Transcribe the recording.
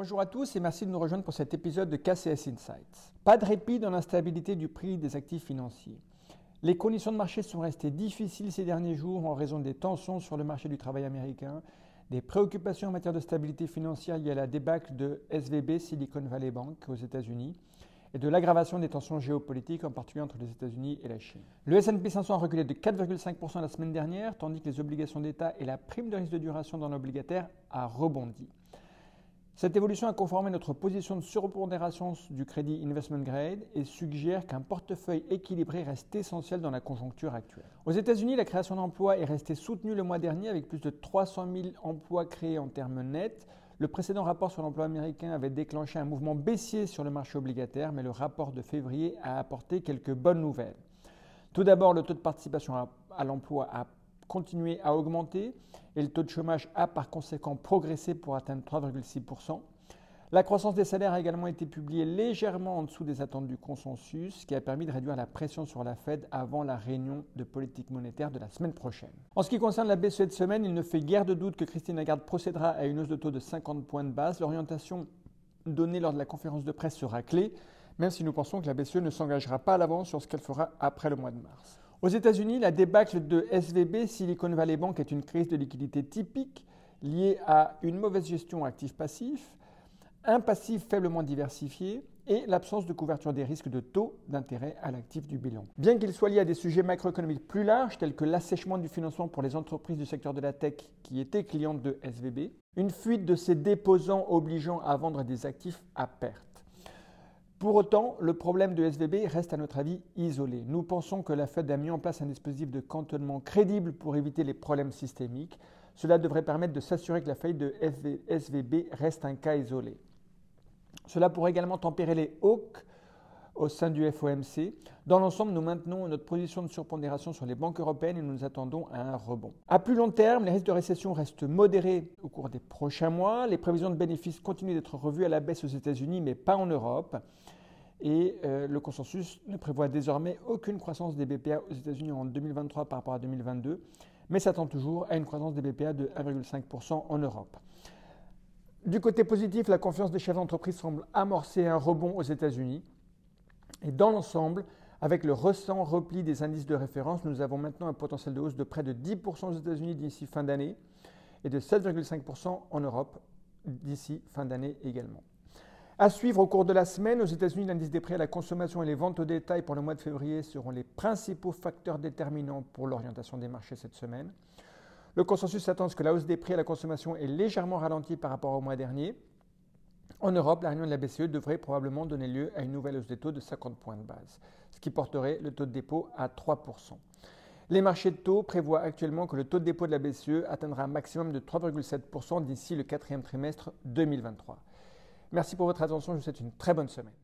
Bonjour à tous et merci de nous rejoindre pour cet épisode de KCS Insights. Pas de répit dans l'instabilité du prix des actifs financiers. Les conditions de marché sont restées difficiles ces derniers jours en raison des tensions sur le marché du travail américain, des préoccupations en matière de stabilité financière liées à la débâcle de SVB, Silicon Valley Bank, aux États-Unis, et de l'aggravation des tensions géopolitiques, en particulier entre les États-Unis et la Chine. Le S&P 500 a reculé de 4,5% la semaine dernière, tandis que les obligations d'État et la prime de risque de duration dans l'obligataire a rebondi. Cette évolution a conformé notre position de surpondération du crédit investment grade et suggère qu'un portefeuille équilibré reste essentiel dans la conjoncture actuelle. Aux États-Unis, la création d'emplois est restée soutenue le mois dernier avec plus de 300 000 emplois créés en termes nets. Le précédent rapport sur l'emploi américain avait déclenché un mouvement baissier sur le marché obligataire, mais le rapport de février a apporté quelques bonnes nouvelles. Tout d'abord, le taux de participation à l'emploi a continué à augmenter et le taux de chômage a par conséquent progressé pour atteindre 3,6%. La croissance des salaires a également été publiée légèrement en dessous des attentes du consensus, ce qui a permis de réduire la pression sur la Fed avant la réunion de politique monétaire de la semaine prochaine. En ce qui concerne la BCE de semaine, il ne fait guère de doute que Christine Lagarde procédera à une hausse de taux de 50 points de base. L'orientation donnée lors de la conférence de presse sera clé, même si nous pensons que la BCE ne s'engagera pas à l'avance sur ce qu'elle fera après le mois de mars. Aux États-Unis, la débâcle de SVB, Silicon Valley Bank, est une crise de liquidité typique liée à une mauvaise gestion actif-passif, un passif faiblement diversifié et l'absence de couverture des risques de taux d'intérêt à l'actif du bilan. Bien qu'il soit lié à des sujets macroéconomiques plus larges tels que l'assèchement du financement pour les entreprises du secteur de la tech qui étaient clientes de SVB, une fuite de ces déposants obligeant à vendre des actifs à perte. Pour autant, le problème de SVB reste à notre avis isolé. Nous pensons que la Fed a mis en place un dispositif de cantonnement crédible pour éviter les problèmes systémiques. Cela devrait permettre de s'assurer que la faillite de SVB reste un cas isolé. Cela pourrait également tempérer les hawks au sein du FOMC. Dans l'ensemble, nous maintenons notre position de surpondération sur les banques européennes et nous nous attendons à un rebond. À plus long terme, les risques de récession restent modérés au cours des prochains mois. Les prévisions de bénéfices continuent d'être revues à la baisse aux États-Unis, mais pas en Europe. Et euh, le consensus ne prévoit désormais aucune croissance des BPA aux États-Unis en 2023 par rapport à 2022, mais s'attend toujours à une croissance des BPA de 1,5% en Europe. Du côté positif, la confiance des chefs d'entreprise semble amorcer un rebond aux États-Unis. Et dans l'ensemble, avec le récent repli des indices de référence, nous avons maintenant un potentiel de hausse de près de 10% aux États-Unis d'ici fin d'année et de 7,5% en Europe d'ici fin d'année également. À suivre au cours de la semaine, aux États-Unis, l'indice des prix à la consommation et les ventes au détail pour le mois de février seront les principaux facteurs déterminants pour l'orientation des marchés cette semaine. Le consensus s'attend à ce que la hausse des prix à la consommation est légèrement ralentie par rapport au mois dernier, en Europe, la réunion de la BCE devrait probablement donner lieu à une nouvelle hausse des taux de 50 points de base, ce qui porterait le taux de dépôt à 3%. Les marchés de taux prévoient actuellement que le taux de dépôt de la BCE atteindra un maximum de 3,7% d'ici le quatrième trimestre 2023. Merci pour votre attention, je vous souhaite une très bonne semaine.